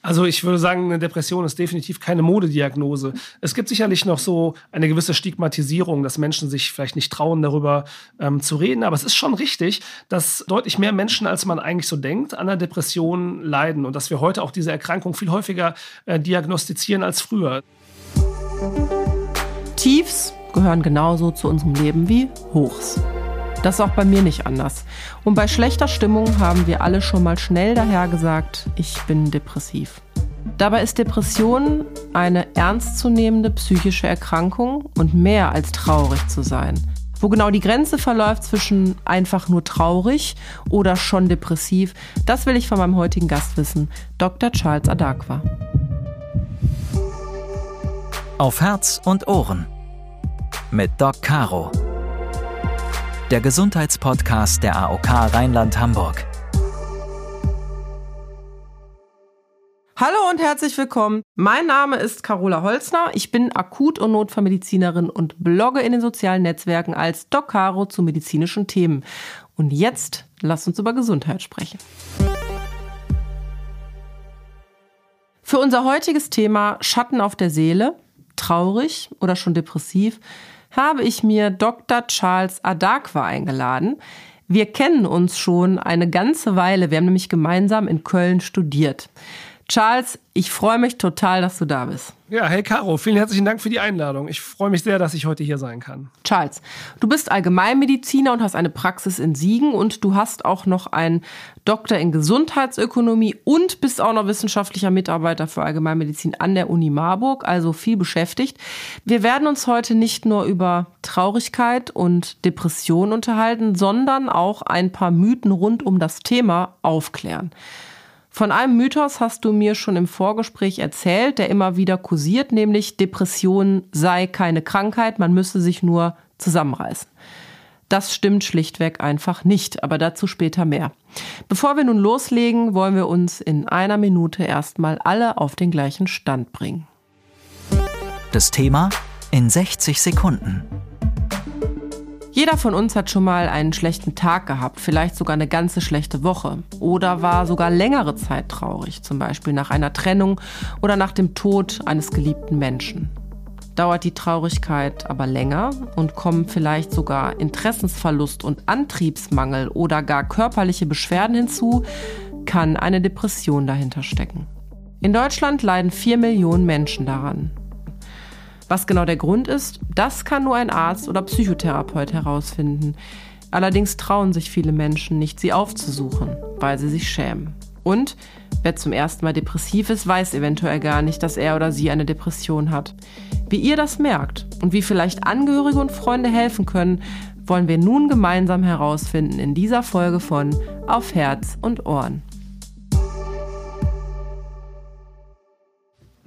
Also ich würde sagen, eine Depression ist definitiv keine Modediagnose. Es gibt sicherlich noch so eine gewisse Stigmatisierung, dass Menschen sich vielleicht nicht trauen, darüber ähm, zu reden. Aber es ist schon richtig, dass deutlich mehr Menschen, als man eigentlich so denkt, an der Depression leiden und dass wir heute auch diese Erkrankung viel häufiger äh, diagnostizieren als früher. Tiefs gehören genauso zu unserem Leben wie Hochs. Das ist auch bei mir nicht anders. Und bei schlechter Stimmung haben wir alle schon mal schnell daher gesagt, ich bin depressiv. Dabei ist Depression eine ernstzunehmende psychische Erkrankung und mehr als traurig zu sein. Wo genau die Grenze verläuft zwischen einfach nur traurig oder schon depressiv, das will ich von meinem heutigen Gast wissen, Dr. Charles Adakwa. Auf Herz und Ohren mit Doc Caro der Gesundheitspodcast der AOK Rheinland-Hamburg. Hallo und herzlich willkommen. Mein Name ist Carola Holzner. Ich bin Akut- und Notfallmedizinerin und blogge in den sozialen Netzwerken als Doc Caro zu medizinischen Themen. Und jetzt lasst uns über Gesundheit sprechen. Für unser heutiges Thema Schatten auf der Seele, traurig oder schon depressiv, habe ich mir Dr. Charles Adakwa eingeladen. Wir kennen uns schon eine ganze Weile. Wir haben nämlich gemeinsam in Köln studiert. Charles, ich freue mich total, dass du da bist. Ja, hey Caro, vielen herzlichen Dank für die Einladung. Ich freue mich sehr, dass ich heute hier sein kann. Charles, du bist Allgemeinmediziner und hast eine Praxis in Siegen und du hast auch noch einen Doktor in Gesundheitsökonomie und bist auch noch wissenschaftlicher Mitarbeiter für Allgemeinmedizin an der Uni Marburg, also viel beschäftigt. Wir werden uns heute nicht nur über Traurigkeit und Depression unterhalten, sondern auch ein paar Mythen rund um das Thema aufklären. Von einem Mythos hast du mir schon im Vorgespräch erzählt, der immer wieder kursiert, nämlich Depression sei keine Krankheit, man müsse sich nur zusammenreißen. Das stimmt schlichtweg einfach nicht, aber dazu später mehr. Bevor wir nun loslegen, wollen wir uns in einer Minute erstmal alle auf den gleichen Stand bringen. Das Thema in 60 Sekunden. Jeder von uns hat schon mal einen schlechten Tag gehabt, vielleicht sogar eine ganze schlechte Woche oder war sogar längere Zeit traurig, zum Beispiel nach einer Trennung oder nach dem Tod eines geliebten Menschen. Dauert die Traurigkeit aber länger und kommen vielleicht sogar Interessensverlust und Antriebsmangel oder gar körperliche Beschwerden hinzu, kann eine Depression dahinter stecken. In Deutschland leiden vier Millionen Menschen daran. Was genau der Grund ist, das kann nur ein Arzt oder Psychotherapeut herausfinden. Allerdings trauen sich viele Menschen nicht, sie aufzusuchen, weil sie sich schämen. Und wer zum ersten Mal depressiv ist, weiß eventuell gar nicht, dass er oder sie eine Depression hat. Wie ihr das merkt und wie vielleicht Angehörige und Freunde helfen können, wollen wir nun gemeinsam herausfinden in dieser Folge von Auf Herz und Ohren.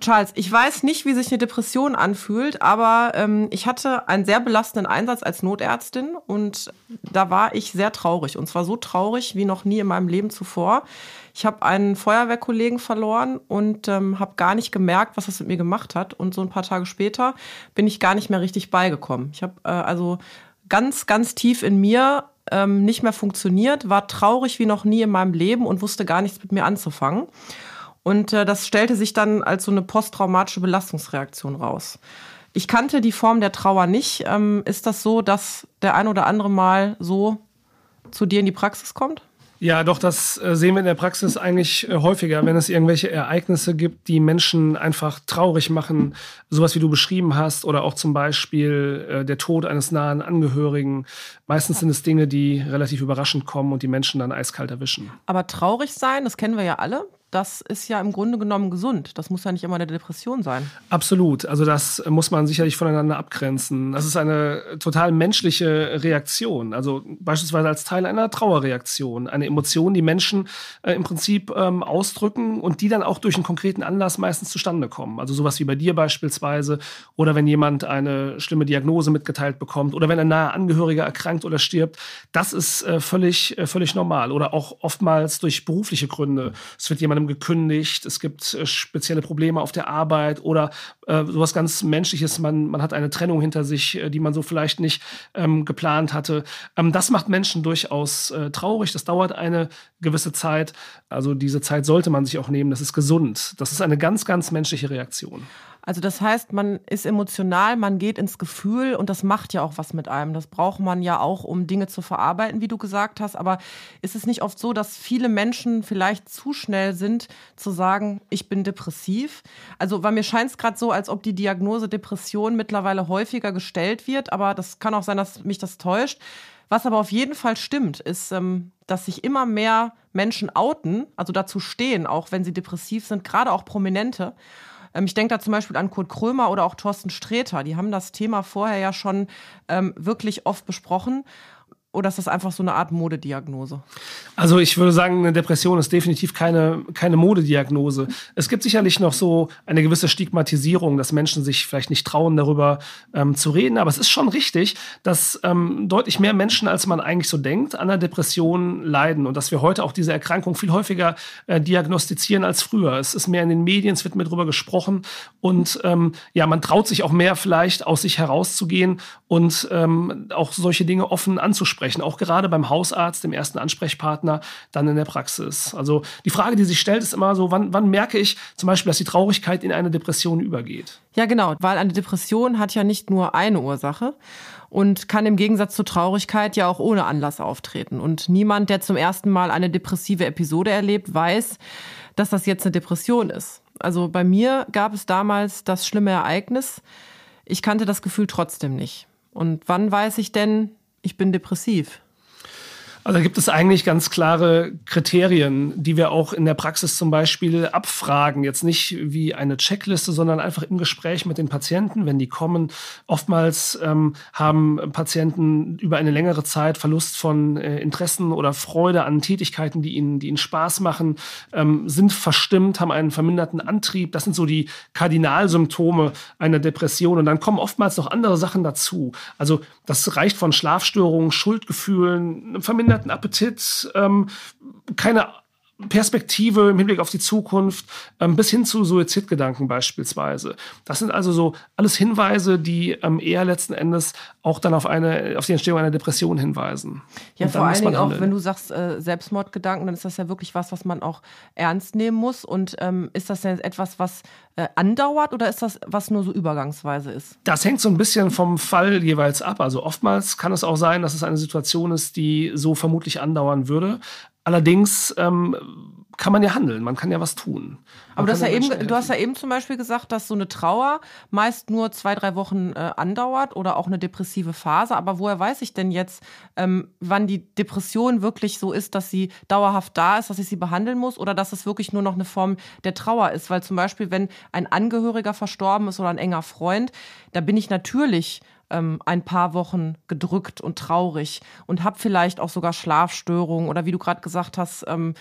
Charles, ich weiß nicht, wie sich eine Depression anfühlt, aber ähm, ich hatte einen sehr belastenden Einsatz als Notärztin und da war ich sehr traurig. Und zwar so traurig wie noch nie in meinem Leben zuvor. Ich habe einen Feuerwehrkollegen verloren und ähm, habe gar nicht gemerkt, was das mit mir gemacht hat. Und so ein paar Tage später bin ich gar nicht mehr richtig beigekommen. Ich habe äh, also ganz, ganz tief in mir ähm, nicht mehr funktioniert, war traurig wie noch nie in meinem Leben und wusste gar nichts mit mir anzufangen. Und äh, das stellte sich dann als so eine posttraumatische Belastungsreaktion raus. Ich kannte die Form der Trauer nicht. Ähm, ist das so, dass der ein oder andere Mal so zu dir in die Praxis kommt? Ja, doch, das äh, sehen wir in der Praxis eigentlich äh, häufiger, wenn es irgendwelche Ereignisse gibt, die Menschen einfach traurig machen, sowas wie du beschrieben hast, oder auch zum Beispiel äh, der Tod eines nahen Angehörigen. Meistens sind es Dinge, die relativ überraschend kommen und die Menschen dann eiskalt erwischen. Aber traurig sein, das kennen wir ja alle das ist ja im Grunde genommen gesund. Das muss ja nicht immer eine Depression sein. Absolut. Also das muss man sicherlich voneinander abgrenzen. Das ist eine total menschliche Reaktion. Also beispielsweise als Teil einer Trauerreaktion. Eine Emotion, die Menschen äh, im Prinzip ähm, ausdrücken und die dann auch durch einen konkreten Anlass meistens zustande kommen. Also sowas wie bei dir beispielsweise. Oder wenn jemand eine schlimme Diagnose mitgeteilt bekommt. Oder wenn ein naher Angehöriger erkrankt oder stirbt. Das ist äh, völlig, äh, völlig normal. Oder auch oftmals durch berufliche Gründe. Es wird jemand ähm, gekündigt, es gibt äh, spezielle Probleme auf der Arbeit oder äh, sowas ganz Menschliches, man, man hat eine Trennung hinter sich, äh, die man so vielleicht nicht ähm, geplant hatte. Ähm, das macht Menschen durchaus äh, traurig, das dauert eine gewisse Zeit. Also diese Zeit sollte man sich auch nehmen, das ist gesund. Das ist eine ganz, ganz menschliche Reaktion. Also das heißt, man ist emotional, man geht ins Gefühl und das macht ja auch was mit einem. Das braucht man ja auch, um Dinge zu verarbeiten, wie du gesagt hast. Aber ist es nicht oft so, dass viele Menschen vielleicht zu schnell sind, zu sagen, ich bin depressiv? Also, weil mir scheint es gerade so, als ob die Diagnose Depression mittlerweile häufiger gestellt wird. Aber das kann auch sein, dass mich das täuscht. Was aber auf jeden Fall stimmt, ist, ähm, dass sich immer mehr Menschen outen, also dazu stehen, auch wenn sie depressiv sind, gerade auch Prominente. Ähm, ich denke da zum Beispiel an Kurt Krömer oder auch Thorsten Sträter. Die haben das Thema vorher ja schon ähm, wirklich oft besprochen. Oder ist das einfach so eine Art Modediagnose? Also ich würde sagen, eine Depression ist definitiv keine, keine Modediagnose. Es gibt sicherlich noch so eine gewisse Stigmatisierung, dass Menschen sich vielleicht nicht trauen, darüber ähm, zu reden. Aber es ist schon richtig, dass ähm, deutlich mehr Menschen, als man eigentlich so denkt, an einer Depression leiden und dass wir heute auch diese Erkrankung viel häufiger äh, diagnostizieren als früher. Es ist mehr in den Medien, es wird mehr darüber gesprochen und ähm, ja, man traut sich auch mehr vielleicht aus sich herauszugehen und ähm, auch solche Dinge offen anzusprechen sprechen, auch gerade beim Hausarzt, dem ersten Ansprechpartner, dann in der Praxis. Also die Frage, die sich stellt, ist immer so, wann, wann merke ich zum Beispiel, dass die Traurigkeit in eine Depression übergeht? Ja, genau, weil eine Depression hat ja nicht nur eine Ursache und kann im Gegensatz zur Traurigkeit ja auch ohne Anlass auftreten. Und niemand, der zum ersten Mal eine depressive Episode erlebt, weiß, dass das jetzt eine Depression ist. Also bei mir gab es damals das schlimme Ereignis. Ich kannte das Gefühl trotzdem nicht. Und wann weiß ich denn, ich bin depressiv. Also da gibt es eigentlich ganz klare Kriterien, die wir auch in der Praxis zum Beispiel abfragen. Jetzt nicht wie eine Checkliste, sondern einfach im Gespräch mit den Patienten, wenn die kommen. Oftmals ähm, haben Patienten über eine längere Zeit Verlust von äh, Interessen oder Freude an Tätigkeiten, die ihnen, die ihnen Spaß machen, ähm, sind verstimmt, haben einen verminderten Antrieb. Das sind so die Kardinalsymptome einer Depression. Und dann kommen oftmals noch andere Sachen dazu. Also das reicht von Schlafstörungen, Schuldgefühlen, verminderten verminderten Appetit, ähm, keine Perspektive im Hinblick auf die Zukunft ähm, bis hin zu Suizidgedanken beispielsweise. Das sind also so alles Hinweise, die ähm, eher letzten Endes auch dann auf eine auf die Entstehung einer Depression hinweisen. Ja, vor allen Dingen auch, wenn du sagst äh, Selbstmordgedanken, dann ist das ja wirklich was, was man auch ernst nehmen muss. Und ähm, ist das denn etwas, was äh, andauert oder ist das was nur so übergangsweise ist? Das hängt so ein bisschen vom Fall jeweils ab. Also oftmals kann es auch sein, dass es eine Situation ist, die so vermutlich andauern würde. Allerdings ähm, kann man ja handeln, man kann ja was tun. Aber du hast, ja eben, du hast ja eben zum Beispiel gesagt, dass so eine Trauer meist nur zwei, drei Wochen äh, andauert oder auch eine depressive Phase. Aber woher weiß ich denn jetzt, ähm, wann die Depression wirklich so ist, dass sie dauerhaft da ist, dass ich sie behandeln muss oder dass es wirklich nur noch eine Form der Trauer ist? Weil zum Beispiel, wenn ein Angehöriger verstorben ist oder ein enger Freund, da bin ich natürlich ähm, ein paar Wochen gedrückt und traurig und habe vielleicht auch sogar Schlafstörungen oder wie du gerade gesagt hast, ähm,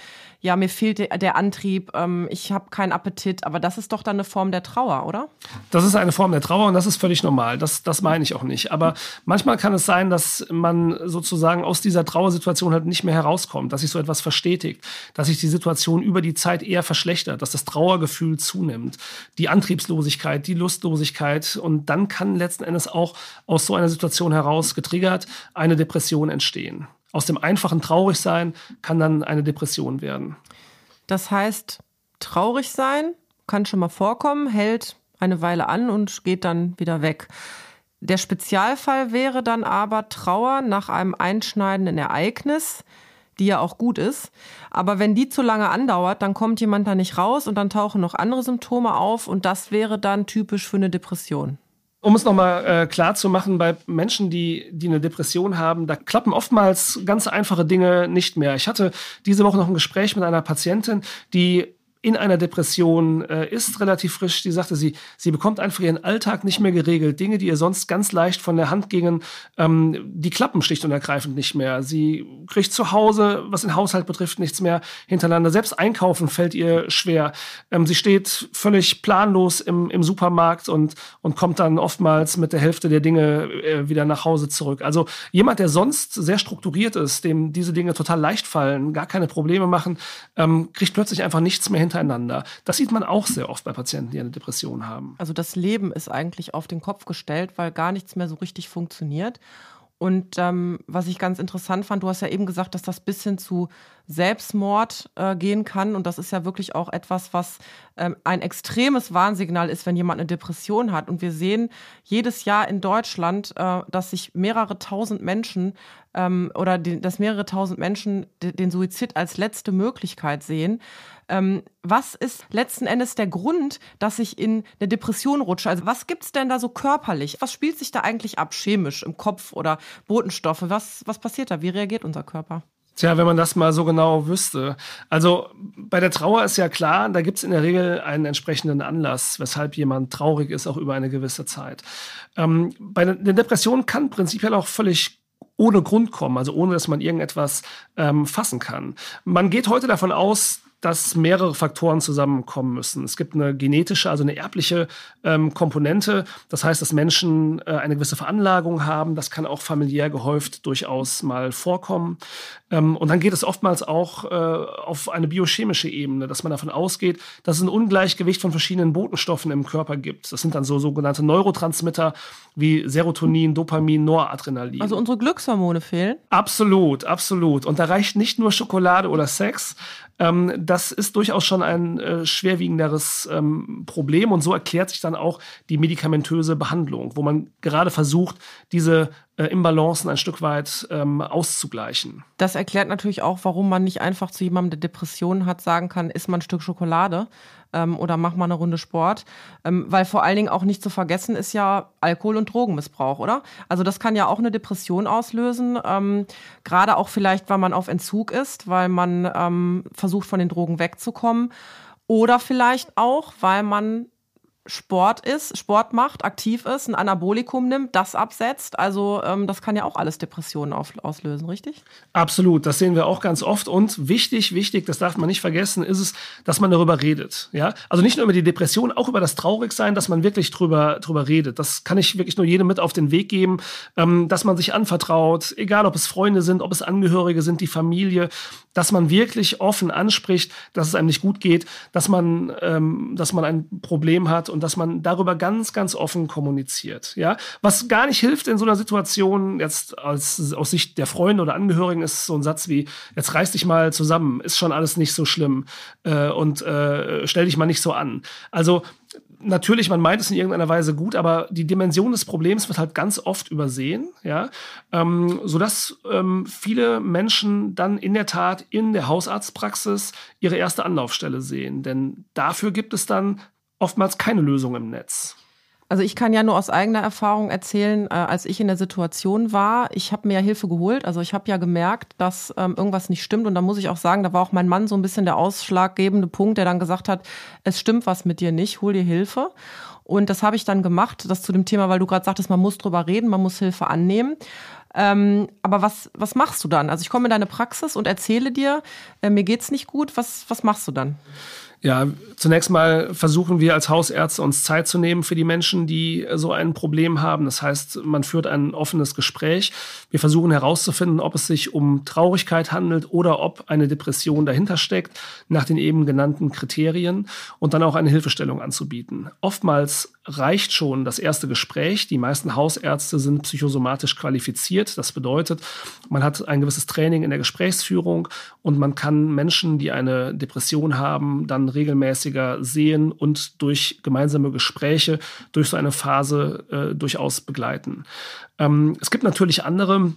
ja, mir fehlt der, Antrieb, ähm, ich habe keinen Appetit, aber das ist doch dann eine Form der Trauer, oder? Das ist eine Form der Trauer und das ist völlig normal. Das, das meine ich auch nicht. Aber manchmal kann es sein, dass man sozusagen aus dieser Trauersituation halt nicht mehr herauskommt, dass sich so etwas verstetigt, dass sich die Situation über die Zeit eher verschlechtert, dass das Trauergefühl zunimmt, die Antriebslosigkeit, die Lustlosigkeit und dann kann letzten Endes auch aus so einer Situation heraus getriggert eine Depression entstehen. Aus dem einfachen Traurigsein kann dann eine Depression werden. Das heißt, traurig sein kann schon mal vorkommen, hält eine Weile an und geht dann wieder weg. Der Spezialfall wäre dann aber Trauer nach einem einschneidenden Ereignis, die ja auch gut ist. Aber wenn die zu lange andauert, dann kommt jemand da nicht raus und dann tauchen noch andere Symptome auf und das wäre dann typisch für eine Depression. Um es nochmal äh, klar zu machen, bei Menschen, die, die eine Depression haben, da klappen oftmals ganz einfache Dinge nicht mehr. Ich hatte diese Woche noch ein Gespräch mit einer Patientin, die in einer Depression äh, ist, relativ frisch. Die sagte, sie, sie bekommt einfach ihren Alltag nicht mehr geregelt. Dinge, die ihr sonst ganz leicht von der Hand gingen, ähm, die klappen schlicht und ergreifend nicht mehr. Sie kriegt zu Hause, was den Haushalt betrifft, nichts mehr hintereinander. Selbst einkaufen fällt ihr schwer. Ähm, sie steht völlig planlos im, im Supermarkt und, und kommt dann oftmals mit der Hälfte der Dinge äh, wieder nach Hause zurück. Also jemand, der sonst sehr strukturiert ist, dem diese Dinge total leicht fallen, gar keine Probleme machen, ähm, kriegt plötzlich einfach nichts mehr hin hintereinander. Das sieht man auch sehr oft bei Patienten, die eine Depression haben. Also das Leben ist eigentlich auf den Kopf gestellt, weil gar nichts mehr so richtig funktioniert. Und ähm, was ich ganz interessant fand, du hast ja eben gesagt, dass das bis hin zu Selbstmord äh, gehen kann. Und das ist ja wirklich auch etwas, was ähm, ein extremes Warnsignal ist, wenn jemand eine Depression hat. Und wir sehen jedes Jahr in Deutschland, äh, dass sich mehrere tausend Menschen ähm, oder die, dass mehrere tausend Menschen den Suizid als letzte Möglichkeit sehen. Ähm, was ist letzten Endes der Grund, dass ich in eine Depression rutsche? Also was gibt's denn da so körperlich? Was spielt sich da eigentlich ab, chemisch im Kopf oder Botenstoffe? Was, was passiert da? Wie reagiert unser Körper? Tja, wenn man das mal so genau wüsste. Also bei der Trauer ist ja klar, da gibt es in der Regel einen entsprechenden Anlass, weshalb jemand traurig ist, auch über eine gewisse Zeit. Ähm, bei der Depression kann prinzipiell auch völlig ohne Grund kommen, also ohne dass man irgendetwas ähm, fassen kann. Man geht heute davon aus, dass mehrere Faktoren zusammenkommen müssen. Es gibt eine genetische, also eine erbliche ähm, Komponente. Das heißt, dass Menschen äh, eine gewisse Veranlagung haben. Das kann auch familiär gehäuft durchaus mal vorkommen. Ähm, und dann geht es oftmals auch äh, auf eine biochemische Ebene, dass man davon ausgeht, dass es ein Ungleichgewicht von verschiedenen Botenstoffen im Körper gibt. Das sind dann so sogenannte Neurotransmitter wie Serotonin, Dopamin, Noradrenalin. Also unsere Glückshormone fehlen? Absolut, absolut. Und da reicht nicht nur Schokolade oder Sex, ähm, das ist durchaus schon ein äh, schwerwiegenderes ähm, Problem und so erklärt sich dann auch die medikamentöse Behandlung, wo man gerade versucht, diese äh, Imbalancen ein Stück weit ähm, auszugleichen. Das erklärt natürlich auch, warum man nicht einfach zu jemandem, der Depressionen hat, sagen kann, isst mal ein Stück Schokolade ähm, oder mach mal eine Runde Sport. Ähm, weil vor allen Dingen auch nicht zu vergessen ist ja Alkohol- und Drogenmissbrauch, oder? Also das kann ja auch eine Depression auslösen. Ähm, Gerade auch vielleicht, weil man auf Entzug ist, weil man ähm, versucht, von den Drogen wegzukommen. Oder vielleicht auch, weil man Sport ist, Sport macht, aktiv ist, ein Anabolikum nimmt, das absetzt. Also ähm, das kann ja auch alles Depressionen auf, auslösen, richtig? Absolut, das sehen wir auch ganz oft. Und wichtig, wichtig, das darf man nicht vergessen, ist es, dass man darüber redet. Ja, also nicht nur über die Depression, auch über das Traurigsein, dass man wirklich drüber drüber redet. Das kann ich wirklich nur jedem mit auf den Weg geben, ähm, dass man sich anvertraut, egal ob es Freunde sind, ob es Angehörige sind, die Familie, dass man wirklich offen anspricht, dass es einem nicht gut geht, dass man, ähm, dass man ein Problem hat und dass man darüber ganz, ganz offen kommuniziert. Ja, was gar nicht hilft in so einer Situation jetzt als aus Sicht der Freunde oder Angehörigen ist so ein Satz wie: Jetzt reiß dich mal zusammen, ist schon alles nicht so schlimm äh, und äh, stell dich mal nicht so an. Also natürlich, man meint es in irgendeiner Weise gut, aber die Dimension des Problems wird halt ganz oft übersehen, ja, ähm, sodass ähm, viele Menschen dann in der Tat in der Hausarztpraxis ihre erste Anlaufstelle sehen. Denn dafür gibt es dann oftmals keine Lösung im Netz. Also ich kann ja nur aus eigener Erfahrung erzählen, äh, als ich in der Situation war, ich habe mir ja Hilfe geholt. Also ich habe ja gemerkt, dass ähm, irgendwas nicht stimmt. Und da muss ich auch sagen, da war auch mein Mann so ein bisschen der ausschlaggebende Punkt, der dann gesagt hat, es stimmt was mit dir nicht, hol dir Hilfe. Und das habe ich dann gemacht, das zu dem Thema, weil du gerade sagtest, man muss drüber reden, man muss Hilfe annehmen. Ähm, aber was, was machst du dann? Also ich komme in deine Praxis und erzähle dir, äh, mir geht's nicht gut. Was, was machst du dann? Ja, zunächst mal versuchen wir als Hausärzte uns Zeit zu nehmen für die Menschen, die so ein Problem haben. Das heißt, man führt ein offenes Gespräch. Wir versuchen herauszufinden, ob es sich um Traurigkeit handelt oder ob eine Depression dahinter steckt, nach den eben genannten Kriterien und dann auch eine Hilfestellung anzubieten. Oftmals reicht schon das erste Gespräch. Die meisten Hausärzte sind psychosomatisch qualifiziert. Das bedeutet, man hat ein gewisses Training in der Gesprächsführung und man kann Menschen, die eine Depression haben, dann regelmäßiger sehen und durch gemeinsame Gespräche durch so eine Phase äh, durchaus begleiten. Ähm, es gibt natürlich andere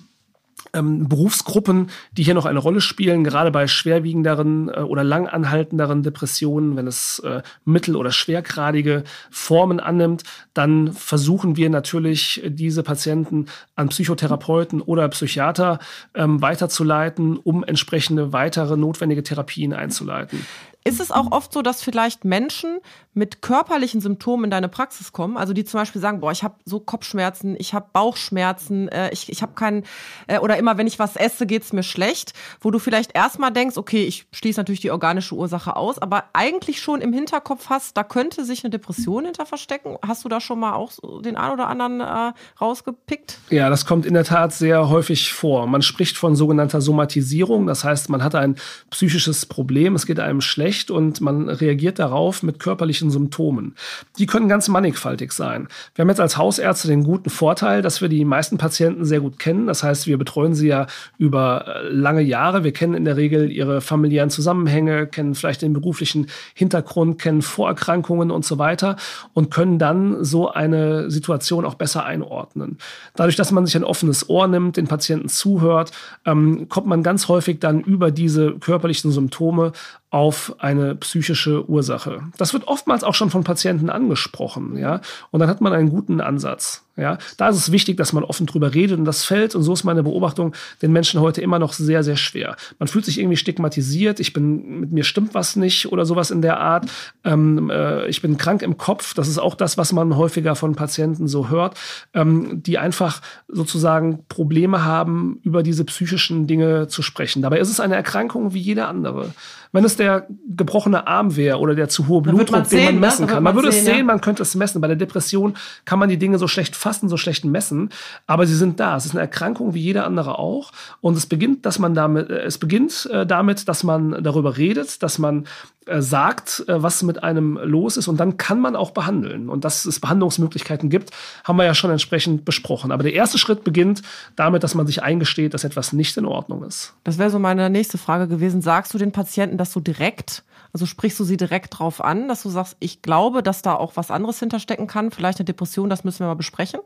ähm, Berufsgruppen, die hier noch eine Rolle spielen, gerade bei schwerwiegenderen äh, oder langanhaltenderen Depressionen, wenn es äh, mittel- oder schwergradige Formen annimmt, dann versuchen wir natürlich, diese Patienten an Psychotherapeuten oder Psychiater ähm, weiterzuleiten, um entsprechende weitere notwendige Therapien einzuleiten. Ist es auch oft so, dass vielleicht Menschen mit körperlichen Symptomen in deine Praxis kommen, also die zum Beispiel sagen, boah, ich habe so Kopfschmerzen, ich habe Bauchschmerzen, äh, ich, ich habe keinen, äh, oder immer wenn ich was esse, geht's mir schlecht, wo du vielleicht erstmal denkst, okay, ich schließe natürlich die organische Ursache aus, aber eigentlich schon im Hinterkopf hast, da könnte sich eine Depression hinter verstecken. Hast du da schon mal auch so den einen oder anderen äh, rausgepickt? Ja, das kommt in der Tat sehr häufig vor. Man spricht von sogenannter Somatisierung, das heißt, man hat ein psychisches Problem, es geht einem schlecht und man reagiert darauf mit körperlichen körperlichen Symptomen. Die können ganz mannigfaltig sein. Wir haben jetzt als Hausärzte den guten Vorteil, dass wir die meisten Patienten sehr gut kennen. Das heißt, wir betreuen sie ja über äh, lange Jahre. Wir kennen in der Regel ihre familiären Zusammenhänge, kennen vielleicht den beruflichen Hintergrund, kennen Vorerkrankungen und so weiter und können dann so eine Situation auch besser einordnen. Dadurch, dass man sich ein offenes Ohr nimmt, den Patienten zuhört, ähm, kommt man ganz häufig dann über diese körperlichen Symptome auf eine psychische Ursache. Das wird oftmals auch schon von Patienten angesprochen, ja. Und dann hat man einen guten Ansatz. Ja, da ist es wichtig, dass man offen drüber redet und das fällt, und so ist meine Beobachtung, den Menschen heute immer noch sehr, sehr schwer. Man fühlt sich irgendwie stigmatisiert, ich bin, mit mir stimmt was nicht oder sowas in der Art. Ähm, äh, ich bin krank im Kopf, das ist auch das, was man häufiger von Patienten so hört, ähm, die einfach sozusagen Probleme haben, über diese psychischen Dinge zu sprechen. Dabei ist es eine Erkrankung wie jede andere. Wenn es der gebrochene Arm wäre oder der zu hohe Blutdruck, den man ne? messen kann, man würde es sehen, ja. man könnte es messen. Bei der Depression kann man die Dinge so schlecht fassen, so schlecht messen, aber sie sind da. Es ist eine Erkrankung wie jede andere auch. Und es beginnt, dass man damit, äh, es beginnt äh, damit, dass man darüber redet, dass man äh, sagt, was mit einem los ist und dann kann man auch behandeln. Und dass es Behandlungsmöglichkeiten gibt, haben wir ja schon entsprechend besprochen. Aber der erste Schritt beginnt damit, dass man sich eingesteht, dass etwas nicht in Ordnung ist. Das wäre so meine nächste Frage gewesen. Sagst du den Patienten das so direkt? Also sprichst du sie direkt drauf an, dass du sagst, ich glaube, dass da auch was anderes hinterstecken kann, vielleicht eine Depression, das müssen wir mal besprechen?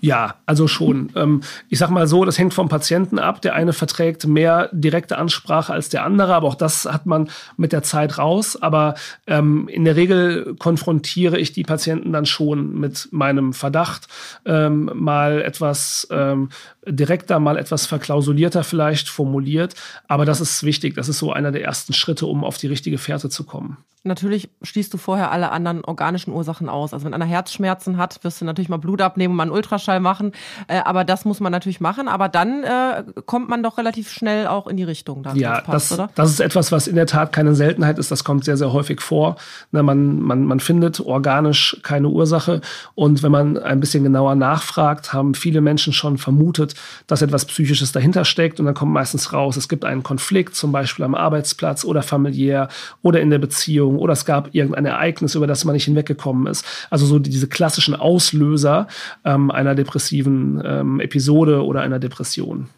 Ja, also schon. Ähm, ich sag mal so, das hängt vom Patienten ab. Der eine verträgt mehr direkte Ansprache als der andere, aber auch das hat man mit der Zeit raus. Aber ähm, in der Regel konfrontiere ich die Patienten dann schon mit meinem Verdacht, ähm, mal etwas ähm, direkter, mal etwas verklausulierter vielleicht formuliert. Aber das ist wichtig. Das ist so einer der ersten Schritte, um auf die richtige Fährte zu kommen. Natürlich schließt du vorher alle anderen organischen Ursachen aus. Also wenn einer Herzschmerzen hat, wirst du natürlich mal Blut abnehmen und mal einen Ultraschall machen. Äh, aber das muss man natürlich machen. Aber dann äh, kommt man doch relativ schnell auch in die Richtung. Dann, ja, passt, das, das ist etwas, was in der Tat keine Seltenheit ist. Das kommt sehr, sehr häufig vor. Na, man, man, man findet organisch keine Ursache. Und wenn man ein bisschen genauer nachfragt, haben viele Menschen schon vermutet, dass etwas Psychisches dahinter steckt. Und dann kommt meistens raus, es gibt einen Konflikt, zum Beispiel am Arbeitsplatz oder familiär oder in der Beziehung oder es gab irgendein Ereignis, über das man nicht hinweggekommen ist. Also so diese klassischen Auslöser ähm, einer depressiven ähm, Episode oder einer Depression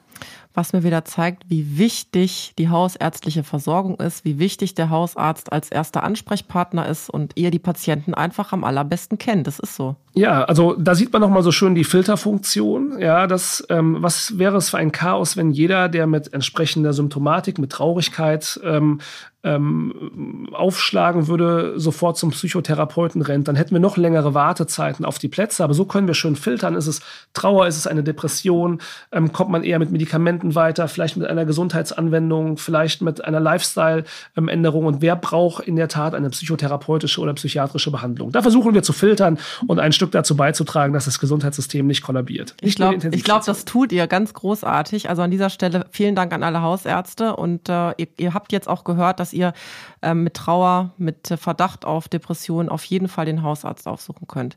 was mir wieder zeigt, wie wichtig die hausärztliche Versorgung ist, wie wichtig der Hausarzt als erster Ansprechpartner ist und ihr die Patienten einfach am allerbesten kennt. Das ist so. Ja, also da sieht man nochmal so schön die Filterfunktion. Ja, das, ähm, was wäre es für ein Chaos, wenn jeder, der mit entsprechender Symptomatik, mit Traurigkeit ähm, ähm, aufschlagen würde, sofort zum Psychotherapeuten rennt, dann hätten wir noch längere Wartezeiten auf die Plätze. Aber so können wir schön filtern. Ist es Trauer, ist es eine Depression? Ähm, kommt man eher mit Medikamenten weiter, vielleicht mit einer Gesundheitsanwendung, vielleicht mit einer Lifestyle-Änderung? Und wer braucht in der Tat eine psychotherapeutische oder psychiatrische Behandlung? Da versuchen wir zu filtern und ein Stück dazu beizutragen, dass das Gesundheitssystem nicht kollabiert. ich glaube, glaub, das tut ihr ganz großartig. Also an dieser Stelle vielen Dank an alle Hausärzte und äh, ihr, ihr habt jetzt auch gehört, dass ihr ähm, mit Trauer, mit Verdacht auf Depression auf jeden Fall den Hausarzt aufsuchen könnt.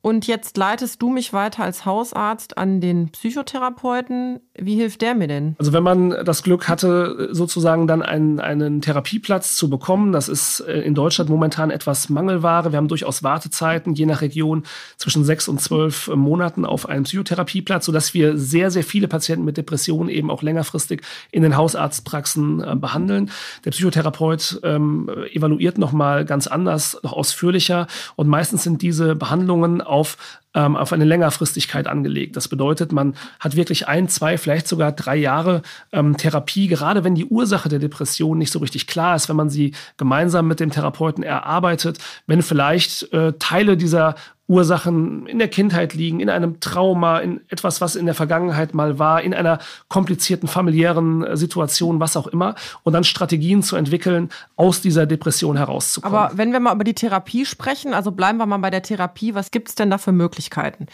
Und jetzt leitest du mich weiter als Hausarzt an den Psychotherapeuten. Wie hilft der mir denn? Also wenn man das Glück hatte, sozusagen dann einen, einen Therapieplatz zu bekommen, das ist äh, in Deutschland momentan etwas Mangelware. Wir haben durchaus Wartezeiten, je nach Region, zwischen sechs und zwölf Monaten auf einen Psychotherapieplatz, sodass wir sehr, sehr viele Patienten mit Depressionen eben auch längerfristig in den Hausarztpraxen äh, behandeln. Der Psychotherapeut ähm, evaluiert nochmal ganz anders, noch ausführlicher und meistens sind diese Behandlungen auf, ähm, auf eine Längerfristigkeit angelegt. Das bedeutet, man hat wirklich ein, zwei, vielleicht sogar drei Jahre ähm, Therapie, gerade wenn die Ursache der Depression nicht so richtig klar ist, wenn man sie gemeinsam mit dem Therapeuten erarbeitet, wenn vielleicht äh, Teile dieser Ursachen in der Kindheit liegen, in einem Trauma, in etwas, was in der Vergangenheit mal war, in einer komplizierten familiären äh, Situation, was auch immer, und dann Strategien zu entwickeln, aus dieser Depression herauszukommen. Aber wenn wir mal über die Therapie sprechen, also bleiben wir mal bei der Therapie, was gibt es denn da für Möglichkeiten?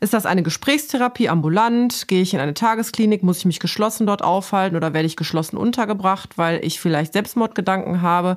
Ist das eine Gesprächstherapie ambulant? Gehe ich in eine Tagesklinik? Muss ich mich geschlossen dort aufhalten oder werde ich geschlossen untergebracht, weil ich vielleicht Selbstmordgedanken habe?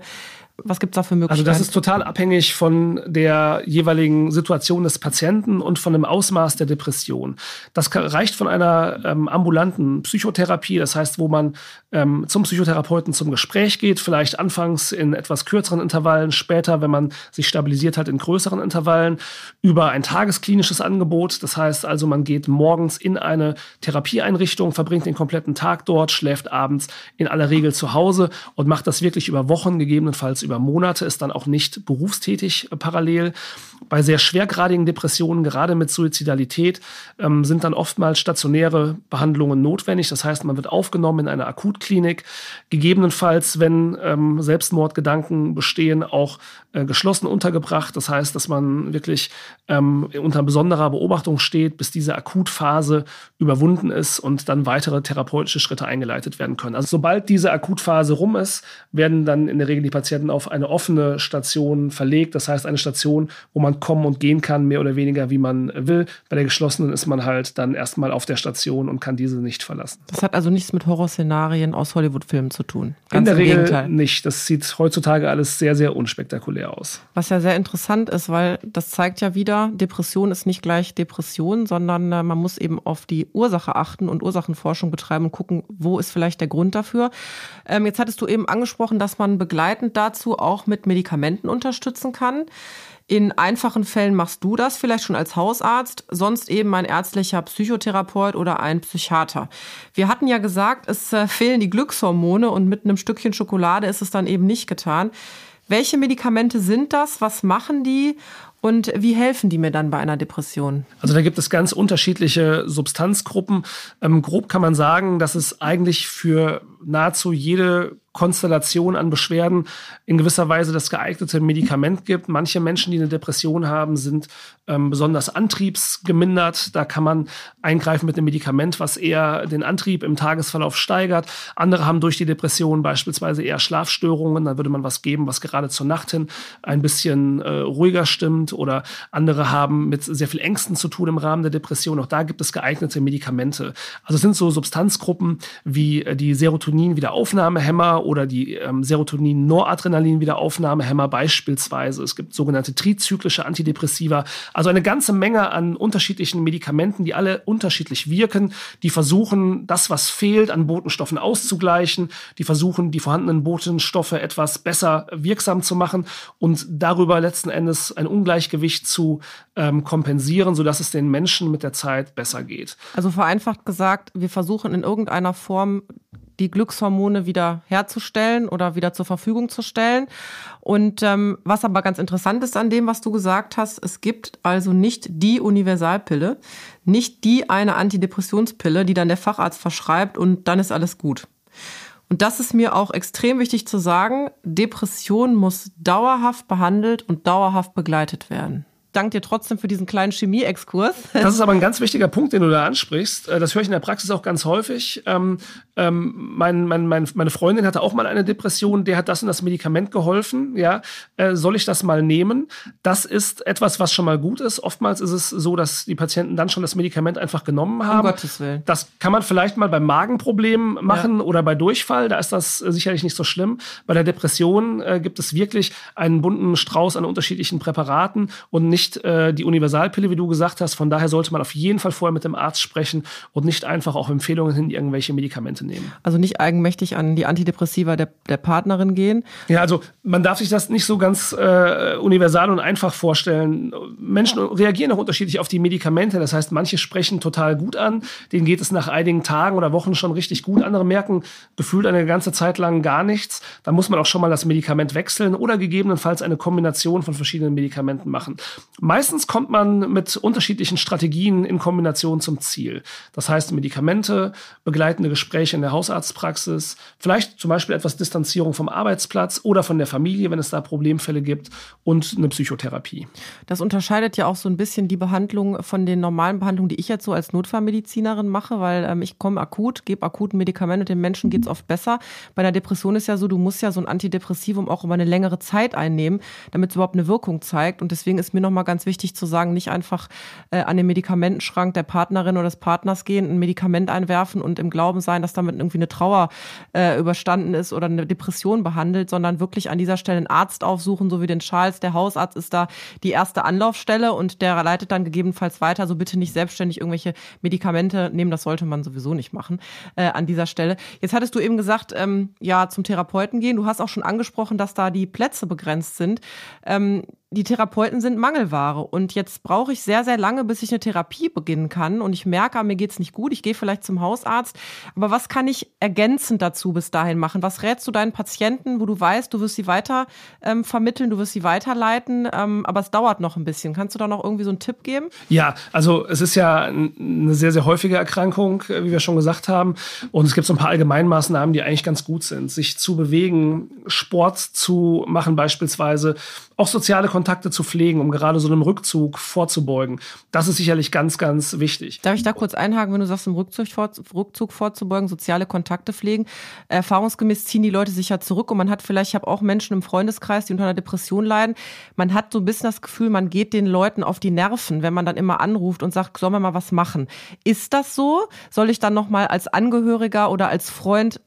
Was gibt es da für Möglichkeiten? Also das ist total abhängig von der jeweiligen Situation des Patienten und von dem Ausmaß der Depression. Das reicht von einer ähm, ambulanten Psychotherapie, das heißt, wo man ähm, zum Psychotherapeuten zum Gespräch geht, vielleicht anfangs in etwas kürzeren Intervallen, später, wenn man sich stabilisiert hat, in größeren Intervallen, über ein tagesklinisches Angebot. Das heißt also, man geht morgens in eine Therapieeinrichtung, verbringt den kompletten Tag dort, schläft abends in aller Regel zu Hause und macht das wirklich über Wochen, gegebenenfalls über Monate, ist dann auch nicht berufstätig äh, parallel. Bei sehr schwergradigen Depressionen, gerade mit Suizidalität, ähm, sind dann oftmals stationäre Behandlungen notwendig. Das heißt, man wird aufgenommen in eine Akutklinik, gegebenenfalls, wenn ähm, Selbstmordgedanken bestehen, auch äh, geschlossen untergebracht. Das heißt, dass man wirklich ähm, unter besonderer Beobachtung steht, bis diese Akutphase überwunden ist und dann weitere therapeutische Schritte eingeleitet werden können. Also sobald diese Akutphase rum ist, werden dann in der Regel die Patienten auf eine offene Station verlegt. Das heißt, eine Station, wo man kommen und gehen kann, mehr oder weniger, wie man will. Bei der geschlossenen ist man halt dann erstmal auf der Station und kann diese nicht verlassen. Das hat also nichts mit Horrorszenarien aus Hollywood-Filmen zu tun. Ganz in der Regel Gegenteil. nicht. Das sieht heutzutage alles sehr, sehr unspektakulär aus. Was ja sehr interessant ist, weil das zeigt ja wieder, Depression ist nicht gleich Depression, sondern äh, man muss eben auf die Ursache achten und Ursachenforschung betreiben und gucken, wo ist vielleicht der Grund dafür. Ähm, jetzt hattest du eben angesprochen, dass man begleitend dazu auch mit Medikamenten unterstützen kann. In einfachen Fällen machst du das vielleicht schon als Hausarzt, sonst eben ein ärztlicher Psychotherapeut oder ein Psychiater. Wir hatten ja gesagt, es äh, fehlen die Glückshormone und mit einem Stückchen Schokolade ist es dann eben nicht getan. Welche Medikamente sind das? Was machen die? Und wie helfen die mir dann bei einer Depression? Also da gibt es ganz unterschiedliche Substanzgruppen. Ähm, grob kann man sagen, dass es eigentlich für nahezu jede Konstellation an Beschwerden in gewisser Weise das geeignete Medikament gibt. Manche Menschen, die eine Depression haben, sind ähm, besonders antriebsgemindert. Da kann man eingreifen mit einem Medikament, was eher den Antrieb im Tagesverlauf steigert. Andere haben durch die Depression beispielsweise eher Schlafstörungen. Da würde man was geben, was gerade zur Nacht hin ein bisschen äh, ruhiger stimmt. Oder andere haben mit sehr viel Ängsten zu tun im Rahmen der Depression. Auch da gibt es geeignete Medikamente. Also es sind so Substanzgruppen wie äh, die Serotonin-Wiederaufnahmehämmer oder die ähm, Serotonin-Noradrenalin-Wiederaufnahmehämmer beispielsweise. Es gibt sogenannte trizyklische Antidepressiva. Also eine ganze Menge an unterschiedlichen Medikamenten, die alle unterschiedlich wirken, die versuchen, das, was fehlt, an Botenstoffen auszugleichen, die versuchen, die vorhandenen Botenstoffe etwas besser wirksam zu machen und darüber letzten Endes ein Ungleichgewicht zu ähm, kompensieren, sodass es den Menschen mit der Zeit besser geht. Also vereinfacht gesagt, wir versuchen in irgendeiner Form die Glückshormone wieder herzustellen oder wieder zur Verfügung zu stellen. Und ähm, was aber ganz interessant ist an dem, was du gesagt hast, es gibt also nicht die Universalpille, nicht die eine Antidepressionspille, die dann der Facharzt verschreibt und dann ist alles gut. Und das ist mir auch extrem wichtig zu sagen. Depression muss dauerhaft behandelt und dauerhaft begleitet werden danke dir trotzdem für diesen kleinen Chemie-Exkurs. Das ist aber ein ganz wichtiger Punkt, den du da ansprichst. Äh, das höre ich in der Praxis auch ganz häufig. Ähm, ähm, mein, mein, mein, meine Freundin hatte auch mal eine Depression, der hat das und das Medikament geholfen. Ja, äh, soll ich das mal nehmen? Das ist etwas, was schon mal gut ist. Oftmals ist es so, dass die Patienten dann schon das Medikament einfach genommen haben. Um Gottes Willen. Das kann man vielleicht mal bei Magenproblemen machen ja. oder bei Durchfall. Da ist das äh, sicherlich nicht so schlimm. Bei der Depression äh, gibt es wirklich einen bunten Strauß an unterschiedlichen Präparaten und nicht nicht äh, die Universalpille, wie du gesagt hast. Von daher sollte man auf jeden Fall vorher mit dem Arzt sprechen und nicht einfach auf Empfehlungen hin irgendwelche Medikamente nehmen. Also nicht eigenmächtig an die Antidepressiva der, der Partnerin gehen? Ja, also man darf sich das nicht so ganz äh, universal und einfach vorstellen. Menschen reagieren auch unterschiedlich auf die Medikamente. Das heißt, manche sprechen total gut an, denen geht es nach einigen Tagen oder Wochen schon richtig gut. Andere merken gefühlt eine ganze Zeit lang gar nichts. Da muss man auch schon mal das Medikament wechseln oder gegebenenfalls eine Kombination von verschiedenen Medikamenten machen. Meistens kommt man mit unterschiedlichen Strategien in Kombination zum Ziel. Das heißt Medikamente, begleitende Gespräche in der Hausarztpraxis, vielleicht zum Beispiel etwas Distanzierung vom Arbeitsplatz oder von der Familie, wenn es da Problemfälle gibt und eine Psychotherapie. Das unterscheidet ja auch so ein bisschen die Behandlung von den normalen Behandlungen, die ich jetzt so als Notfallmedizinerin mache, weil ähm, ich komme akut, gebe akuten Medikament und den Menschen geht es oft besser. Bei einer Depression ist ja so, du musst ja so ein Antidepressivum auch über eine längere Zeit einnehmen, damit es überhaupt eine Wirkung zeigt. Und deswegen ist mir nochmal ganz wichtig zu sagen, nicht einfach äh, an den Medikamentenschrank der Partnerin oder des Partners gehen, ein Medikament einwerfen und im Glauben sein, dass damit irgendwie eine Trauer äh, überstanden ist oder eine Depression behandelt, sondern wirklich an dieser Stelle einen Arzt aufsuchen, so wie den Charles. Der Hausarzt ist da die erste Anlaufstelle und der leitet dann gegebenenfalls weiter. So bitte nicht selbstständig irgendwelche Medikamente nehmen, das sollte man sowieso nicht machen äh, an dieser Stelle. Jetzt hattest du eben gesagt, ähm, ja, zum Therapeuten gehen. Du hast auch schon angesprochen, dass da die Plätze begrenzt sind. Ähm, die Therapeuten sind Mangelware und jetzt brauche ich sehr, sehr lange, bis ich eine Therapie beginnen kann und ich merke, mir geht's nicht gut, ich gehe vielleicht zum Hausarzt, aber was kann ich ergänzend dazu bis dahin machen? Was rätst du deinen Patienten, wo du weißt, du wirst sie weiter ähm, vermitteln, du wirst sie weiterleiten, ähm, aber es dauert noch ein bisschen. Kannst du da noch irgendwie so einen Tipp geben? Ja, also es ist ja eine sehr, sehr häufige Erkrankung, äh, wie wir schon gesagt haben und es gibt so ein paar Allgemeinmaßnahmen, die eigentlich ganz gut sind. Sich zu bewegen, Sport zu machen beispielsweise, auch soziale Kontakte zu pflegen, um gerade so einem Rückzug vorzubeugen. Das ist sicherlich ganz, ganz wichtig. Darf ich da kurz einhaken, wenn du sagst, im Rückzug, vor, Rückzug vorzubeugen, soziale Kontakte pflegen? Erfahrungsgemäß ziehen die Leute sich ja zurück und man hat vielleicht, ich habe auch Menschen im Freundeskreis, die unter einer Depression leiden. Man hat so ein bisschen das Gefühl, man geht den Leuten auf die Nerven, wenn man dann immer anruft und sagt, sollen wir mal was machen? Ist das so? Soll ich dann nochmal als Angehöriger oder als Freund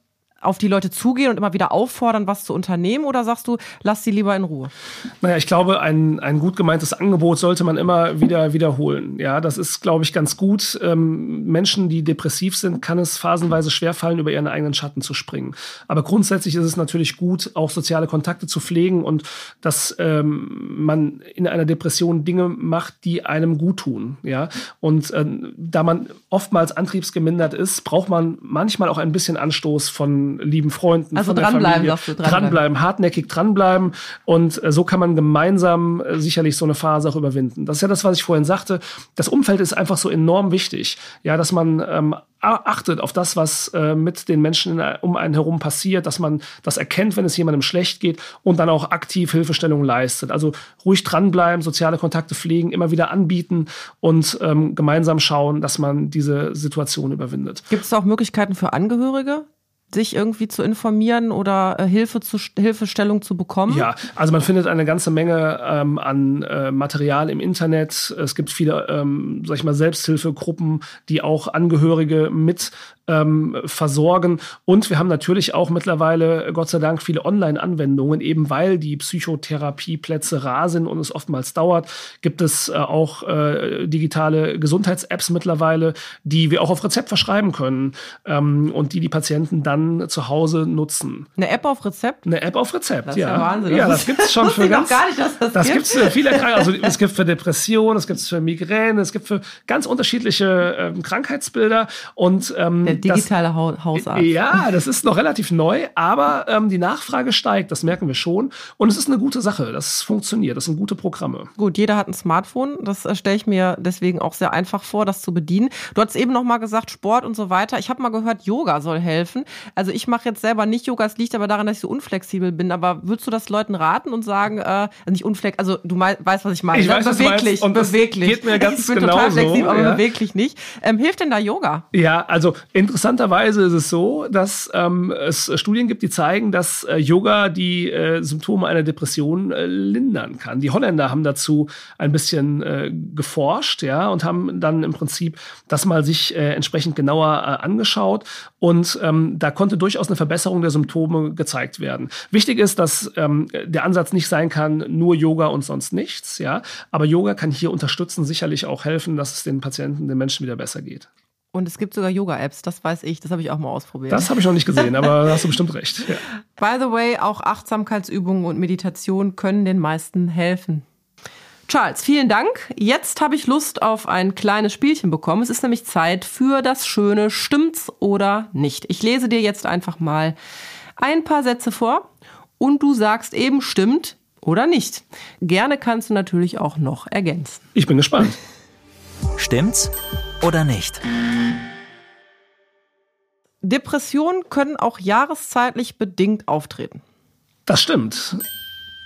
auf die Leute zugehen und immer wieder auffordern, was zu unternehmen? Oder sagst du, lass sie lieber in Ruhe? Naja, ich glaube, ein, ein gut gemeintes Angebot sollte man immer wieder wiederholen. Ja, das ist, glaube ich, ganz gut. Ähm, Menschen, die depressiv sind, kann es phasenweise schwerfallen, über ihren eigenen Schatten zu springen. Aber grundsätzlich ist es natürlich gut, auch soziale Kontakte zu pflegen und dass ähm, man in einer Depression Dinge macht, die einem gut tun. Ja, und äh, da man oftmals antriebsgemindert ist, braucht man manchmal auch ein bisschen Anstoß von lieben Freunden. Also dranbleiben, sagst du. Dranbleiben. dranbleiben, hartnäckig dranbleiben. Und äh, so kann man gemeinsam äh, sicherlich so eine Phase auch überwinden. Das ist ja das, was ich vorhin sagte. Das Umfeld ist einfach so enorm wichtig. Ja, dass man ähm, achtet auf das, was äh, mit den Menschen in, um einen herum passiert, dass man das erkennt, wenn es jemandem schlecht geht und dann auch aktiv Hilfestellung leistet. Also ruhig dranbleiben, soziale Kontakte pflegen, immer wieder anbieten und ähm, gemeinsam schauen, dass man diese Situation überwindet. Gibt es auch Möglichkeiten für Angehörige, sich irgendwie zu informieren oder äh, Hilfe zu, Hilfestellung zu bekommen? Ja, also man findet eine ganze Menge ähm, an äh, Material im Internet. Es gibt viele, ähm, sag ich mal, Selbsthilfegruppen, die auch Angehörige mit ähm, versorgen. Und wir haben natürlich auch mittlerweile, Gott sei Dank, viele Online-Anwendungen, eben weil die Psychotherapieplätze rar sind und es oftmals dauert, gibt es äh, auch äh, digitale Gesundheits-Apps mittlerweile, die wir auch auf Rezept verschreiben können ähm, und die die Patienten dann zu Hause nutzen. Eine App auf Rezept? Eine App auf Rezept, das ist ja. ja Wahnsinn. Ja, das gibt es schon für ganz. gar nicht, dass das das gibt es für viele Erkrankungen. Also es gibt für Depressionen, es gibt es für Migräne, es gibt für ganz unterschiedliche ähm, Krankheitsbilder und ähm, der digitale das, Hausarzt. Ja, das ist noch relativ neu, aber ähm, die Nachfrage steigt, das merken wir schon. Und es ist eine gute Sache, das funktioniert, das sind gute Programme. Gut, jeder hat ein Smartphone, das äh, stelle ich mir deswegen auch sehr einfach vor, das zu bedienen. Du hast eben noch mal gesagt, Sport und so weiter. Ich habe mal gehört, Yoga soll helfen. Also ich mache jetzt selber nicht Yoga, es liegt aber daran, dass ich so unflexibel bin. Aber würdest du das Leuten raten und sagen, äh, also nicht unflex, also du weißt, was ich meine. Ich ne? weiß, beweglich, und beweglich. geht mir ganz ich bin genau total flexibel, so, aber ja. beweglich nicht. Ähm, hilft denn da Yoga? Ja, also interessanterweise ist es so, dass ähm, es Studien gibt, die zeigen, dass äh, Yoga die äh, Symptome einer Depression äh, lindern kann. Die Holländer haben dazu ein bisschen äh, geforscht, ja, und haben dann im Prinzip das mal sich äh, entsprechend genauer äh, angeschaut. Und ähm, da konnte durchaus eine Verbesserung der Symptome gezeigt werden. Wichtig ist, dass ähm, der Ansatz nicht sein kann, nur Yoga und sonst nichts, ja. Aber Yoga kann hier unterstützen, sicherlich auch helfen, dass es den Patienten, den Menschen wieder besser geht. Und es gibt sogar Yoga-Apps, das weiß ich, das habe ich auch mal ausprobiert. Das habe ich noch nicht gesehen, aber da hast du bestimmt recht. Ja. By the way, auch Achtsamkeitsübungen und Meditation können den meisten helfen. Charles, vielen Dank. Jetzt habe ich Lust auf ein kleines Spielchen bekommen. Es ist nämlich Zeit für das schöne Stimmt's oder nicht. Ich lese dir jetzt einfach mal ein paar Sätze vor und du sagst eben stimmt Oder nicht. Gerne kannst du natürlich auch noch ergänzen. Ich bin gespannt. Stimmt's oder nicht? Depressionen können auch jahreszeitlich bedingt auftreten. Das stimmt.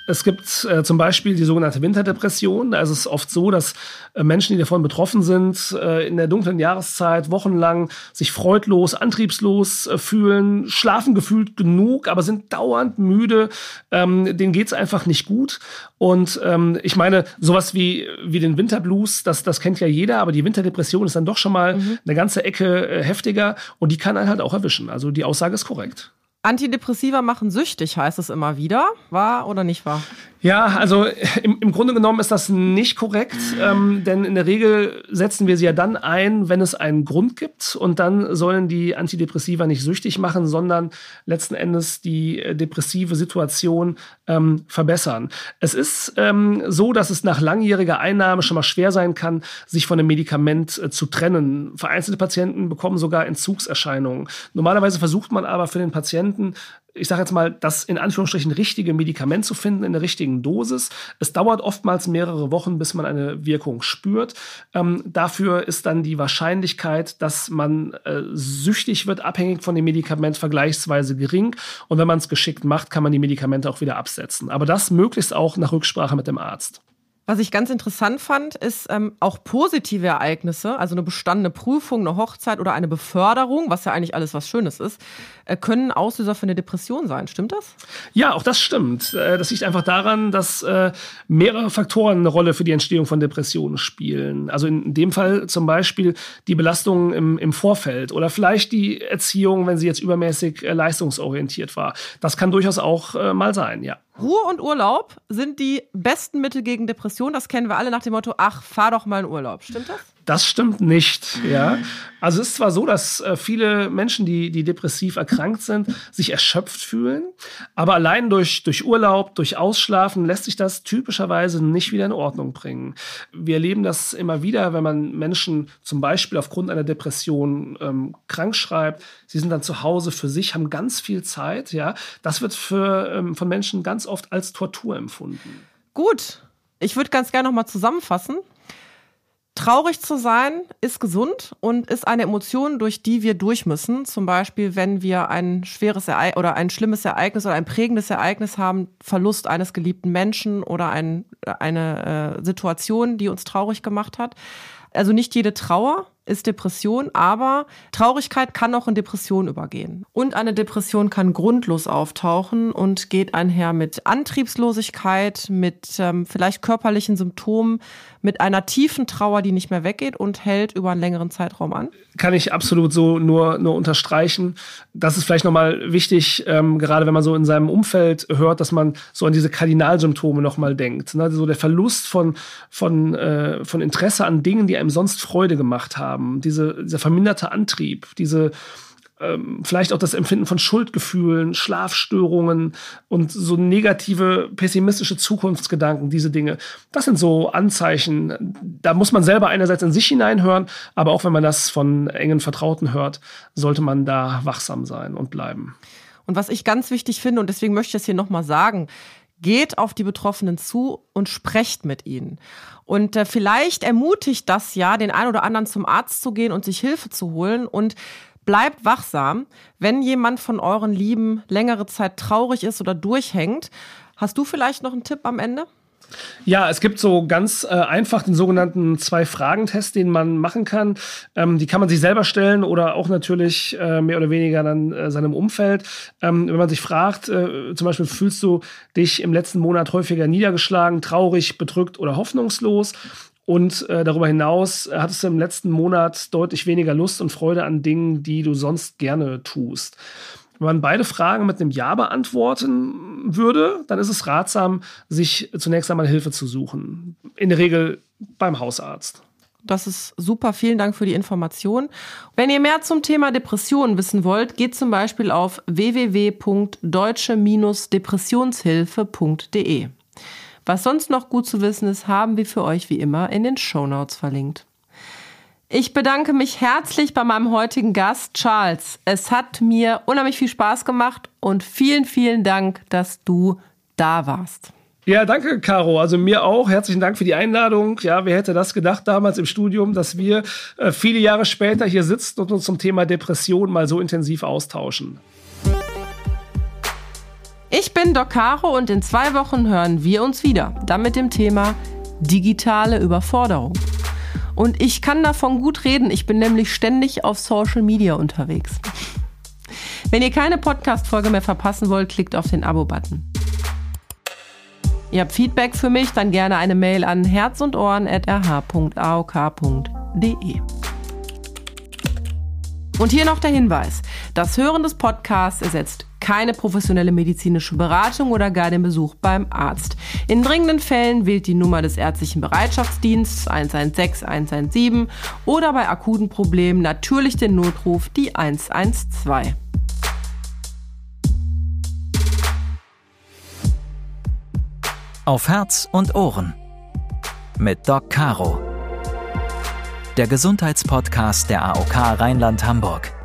Es gibt äh, zum Beispiel die sogenannte Winterdepression. Da ist es oft so, dass äh, Menschen, die davon betroffen sind, äh, in der dunklen Jahreszeit wochenlang sich freudlos, antriebslos äh, fühlen, schlafen gefühlt genug, aber sind dauernd müde. Ähm, denen geht's einfach nicht gut. Und ähm, ich meine, sowas wie, wie den Winterblues, das, das kennt ja jeder, aber die Winterdepression ist dann doch schon mal mhm. eine ganze Ecke äh, heftiger und die kann einen halt auch erwischen. Also die Aussage ist korrekt. Antidepressiva machen süchtig, heißt es immer wieder. Wahr oder nicht wahr? Ja, also im, im Grunde genommen ist das nicht korrekt, ähm, denn in der Regel setzen wir sie ja dann ein, wenn es einen Grund gibt und dann sollen die Antidepressiva nicht süchtig machen, sondern letzten Endes die äh, depressive Situation ähm, verbessern. Es ist ähm, so, dass es nach langjähriger Einnahme schon mal schwer sein kann, sich von dem Medikament äh, zu trennen. Vereinzelte Patienten bekommen sogar Entzugserscheinungen. Normalerweise versucht man aber für den Patienten ich sage jetzt mal, das in Anführungsstrichen richtige Medikament zu finden in der richtigen Dosis. Es dauert oftmals mehrere Wochen, bis man eine Wirkung spürt. Ähm, dafür ist dann die Wahrscheinlichkeit, dass man äh, süchtig wird, abhängig von dem Medikament, vergleichsweise gering. Und wenn man es geschickt macht, kann man die Medikamente auch wieder absetzen. Aber das möglichst auch nach Rücksprache mit dem Arzt. Was ich ganz interessant fand, ist ähm, auch positive Ereignisse, also eine bestandene Prüfung, eine Hochzeit oder eine Beförderung, was ja eigentlich alles was Schönes ist, äh, können Auslöser für eine Depression sein. Stimmt das? Ja, auch das stimmt. Äh, das liegt einfach daran, dass äh, mehrere Faktoren eine Rolle für die Entstehung von Depressionen spielen. Also in dem Fall zum Beispiel die Belastung im, im Vorfeld oder vielleicht die Erziehung, wenn sie jetzt übermäßig äh, leistungsorientiert war. Das kann durchaus auch äh, mal sein, ja. Ruhe und Urlaub sind die besten Mittel gegen Depression. Das kennen wir alle nach dem Motto, ach, fahr doch mal in Urlaub. Stimmt das? Das stimmt nicht, ja. Also es ist zwar so, dass äh, viele Menschen, die, die depressiv erkrankt sind, sich erschöpft fühlen, aber allein durch, durch Urlaub, durch Ausschlafen lässt sich das typischerweise nicht wieder in Ordnung bringen. Wir erleben das immer wieder, wenn man Menschen zum Beispiel aufgrund einer Depression ähm, krank schreibt. Sie sind dann zu Hause für sich, haben ganz viel Zeit, ja. Das wird für, ähm, von Menschen ganz oft als Tortur empfunden. Gut. Ich würde ganz gerne nochmal zusammenfassen. Traurig zu sein ist gesund und ist eine Emotion, durch die wir durch müssen. Zum Beispiel, wenn wir ein schweres Ereignis oder ein schlimmes Ereignis oder ein prägendes Ereignis haben, Verlust eines geliebten Menschen oder ein, eine äh, Situation, die uns traurig gemacht hat. Also nicht jede Trauer ist Depression, aber Traurigkeit kann auch in Depression übergehen. Und eine Depression kann grundlos auftauchen und geht einher mit Antriebslosigkeit, mit ähm, vielleicht körperlichen Symptomen, mit einer tiefen Trauer, die nicht mehr weggeht und hält über einen längeren Zeitraum an. Kann ich absolut so nur, nur unterstreichen. Das ist vielleicht nochmal wichtig, ähm, gerade wenn man so in seinem Umfeld hört, dass man so an diese Kardinalsymptome nochmal denkt. Ne? So der Verlust von, von, äh, von Interesse an Dingen, die einem sonst Freude gemacht haben diese, dieser verminderte Antrieb, diese ähm, vielleicht auch das Empfinden von Schuldgefühlen, Schlafstörungen und so negative, pessimistische Zukunftsgedanken, diese Dinge. Das sind so Anzeichen. Da muss man selber einerseits in sich hineinhören, aber auch wenn man das von engen Vertrauten hört, sollte man da wachsam sein und bleiben. Und was ich ganz wichtig finde, und deswegen möchte ich es hier nochmal sagen, geht auf die Betroffenen zu und sprecht mit ihnen. Und äh, vielleicht ermutigt das ja, den einen oder anderen zum Arzt zu gehen und sich Hilfe zu holen und bleibt wachsam, wenn jemand von euren Lieben längere Zeit traurig ist oder durchhängt. Hast du vielleicht noch einen Tipp am Ende? Ja, es gibt so ganz äh, einfach den sogenannten Zwei-Fragen-Test, den man machen kann. Ähm, die kann man sich selber stellen oder auch natürlich äh, mehr oder weniger dann äh, seinem Umfeld. Ähm, wenn man sich fragt, äh, zum Beispiel fühlst du dich im letzten Monat häufiger niedergeschlagen, traurig, bedrückt oder hoffnungslos? Und äh, darüber hinaus hattest du im letzten Monat deutlich weniger Lust und Freude an Dingen, die du sonst gerne tust. Wenn man beide Fragen mit einem Ja beantworten würde, dann ist es ratsam, sich zunächst einmal Hilfe zu suchen. In der Regel beim Hausarzt. Das ist super. Vielen Dank für die Information. Wenn ihr mehr zum Thema Depressionen wissen wollt, geht zum Beispiel auf www.deutsche-depressionshilfe.de. Was sonst noch gut zu wissen ist, haben wir für euch wie immer in den Show Notes verlinkt. Ich bedanke mich herzlich bei meinem heutigen Gast, Charles. Es hat mir unheimlich viel Spaß gemacht und vielen, vielen Dank, dass du da warst. Ja, danke, Caro. Also mir auch. Herzlichen Dank für die Einladung. Ja, wer hätte das gedacht damals im Studium, dass wir äh, viele Jahre später hier sitzen und uns zum Thema Depression mal so intensiv austauschen. Ich bin Doc Caro und in zwei Wochen hören wir uns wieder. Dann mit dem Thema digitale Überforderung. Und ich kann davon gut reden. Ich bin nämlich ständig auf Social Media unterwegs. Wenn ihr keine Podcast-Folge mehr verpassen wollt, klickt auf den Abo-Button. Ihr habt Feedback für mich, dann gerne eine Mail an herz und ohren.rh.aok.de. Und hier noch der Hinweis. Das Hören des Podcasts ersetzt keine professionelle medizinische Beratung oder gar den Besuch beim Arzt. In dringenden Fällen wählt die Nummer des ärztlichen Bereitschaftsdienstes 116 117 oder bei akuten Problemen natürlich den Notruf die 112. Auf Herz und Ohren mit Doc Caro. Der Gesundheitspodcast der AOK Rheinland-Hamburg.